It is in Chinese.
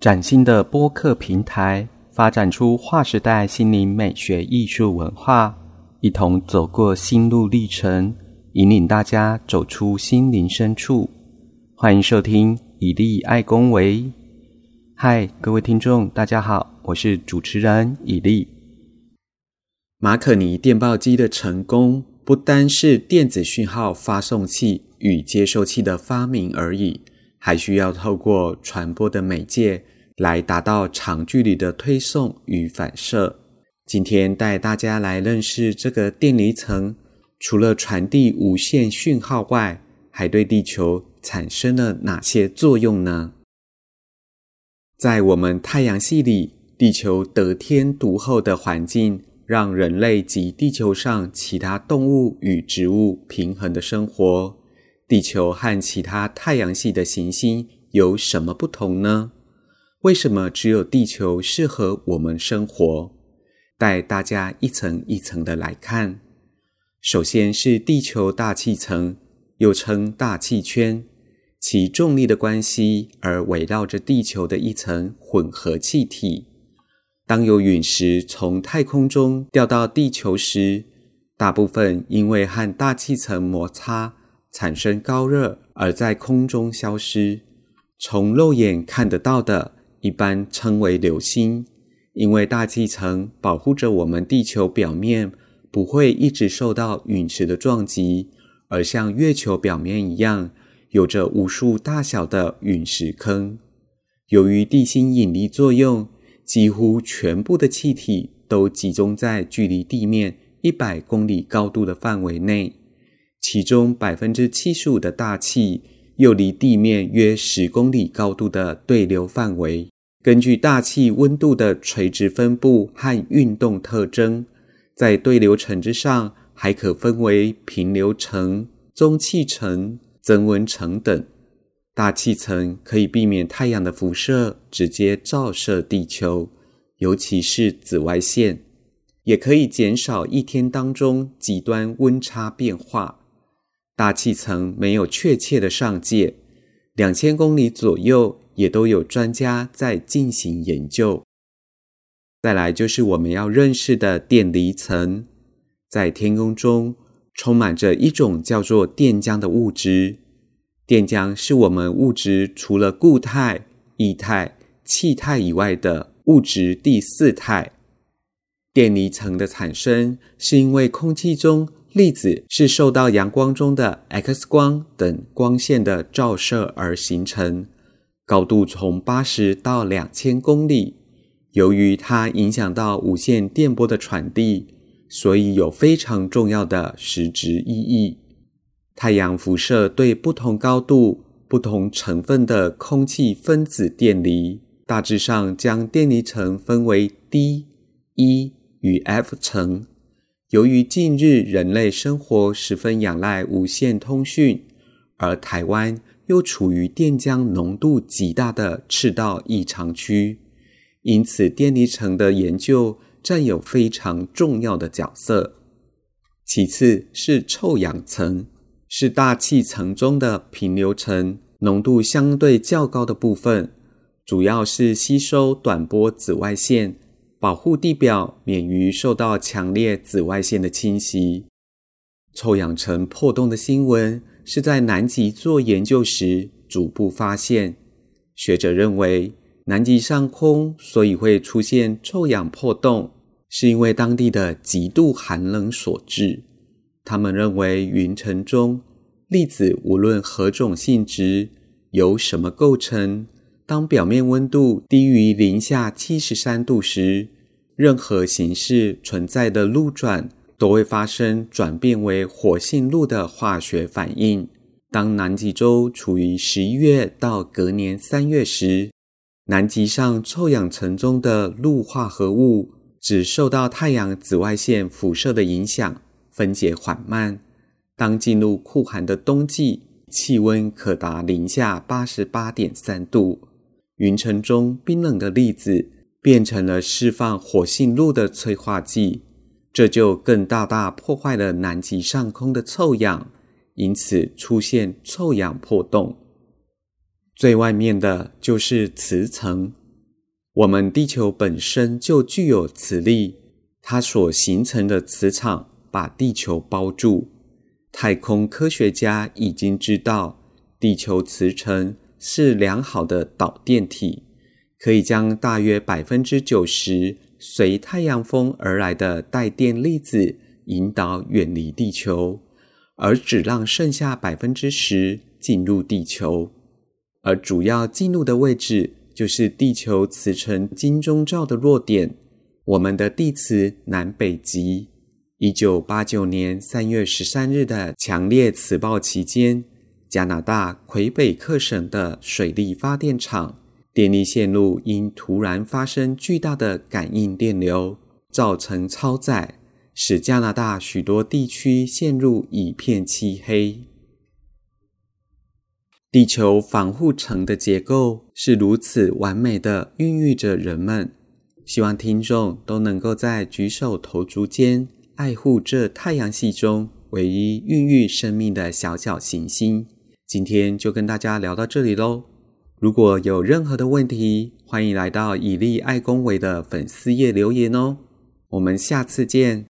崭新的播客平台，发展出划时代心灵美学艺术文化，一同走过心路历程，引领大家走出心灵深处。欢迎收听以利爱公维。嗨，各位听众，大家好，我是主持人以利。马可尼电报机的成功，不单是电子讯号发送器与接收器的发明而已。还需要透过传播的媒介来达到长距离的推送与反射。今天带大家来认识这个电离层，除了传递无线讯号外，还对地球产生了哪些作用呢？在我们太阳系里，地球得天独厚的环境，让人类及地球上其他动物与植物平衡的生活。地球和其他太阳系的行星有什么不同呢？为什么只有地球适合我们生活？带大家一层一层的来看。首先是地球大气层，又称大气圈，其重力的关系而围绕着地球的一层混合气体。当有陨石从太空中掉到地球时，大部分因为和大气层摩擦。产生高热而在空中消失。从肉眼看得到的，一般称为流星，因为大气层保护着我们地球表面不会一直受到陨石的撞击，而像月球表面一样，有着无数大小的陨石坑。由于地心引力作用，几乎全部的气体都集中在距离地面一百公里高度的范围内。其中百分之七十五的大气又离地面约十公里高度的对流范围。根据大气温度的垂直分布和运动特征，在对流层之上还可分为平流层、中气层、增温层等。大气层可以避免太阳的辐射直接照射地球，尤其是紫外线，也可以减少一天当中极端温差变化。大气层没有确切的上界，两千公里左右也都有专家在进行研究。再来就是我们要认识的电离层，在天空中充满着一种叫做电浆的物质。电浆是我们物质除了固态、液态、气态以外的物质第四态。电离层的产生是因为空气中粒子是受到阳光中的 X 光等光线的照射而形成，高度从八十到两千公里。由于它影响到无线电波的传递，所以有非常重要的实质意义。太阳辐射对不同高度、不同成分的空气分子电离，大致上将电离层分为 D、E 与 F 层。由于近日人类生活十分仰赖无线通讯，而台湾又处于电浆浓度极大的赤道异常区，因此电离层的研究占有非常重要的角色。其次是臭氧层，是大气层中的平流层，浓度相对较高的部分，主要是吸收短波紫外线。保护地表免于受到强烈紫外线的侵袭。臭氧层破洞的新闻是在南极做研究时逐步发现。学者认为，南极上空所以会出现臭氧破洞，是因为当地的极度寒冷所致。他们认为，云层中粒子无论何种性质、由什么构成。当表面温度低于零下七十三度时，任何形式存在的路转都会发生转变为活性路的化学反应。当南极洲处于十一月到隔年三月时，南极上臭氧层中的氯化合物只受到太阳紫外线辐射的影响，分解缓慢。当进入酷寒的冬季，气温可达零下八十八点三度。云层中冰冷的粒子变成了释放活性陆的催化剂，这就更大大破坏了南极上空的臭氧，因此出现臭氧破洞。最外面的就是磁层，我们地球本身就具有磁力，它所形成的磁场把地球包住。太空科学家已经知道，地球磁层是良好的导电体，可以将大约百分之九十随太阳风而来的带电粒子引导远离地球，而只让剩下百分之十进入地球。而主要进入的位置就是地球磁层金钟罩的弱点——我们的地磁南北极。一九八九年三月十三日的强烈磁暴期间，加拿大魁北克省的水力发电厂电力线路因突然发生巨大的感应电流，造成超载，使加拿大许多地区陷入一片漆黑。地球防护层的结构是如此完美的孕育着人们，希望听众都能够在举手投足间。爱护这太阳系中唯一孕育生命的小小行星。今天就跟大家聊到这里喽。如果有任何的问题，欢迎来到以利爱公维的粉丝页留言哦。我们下次见。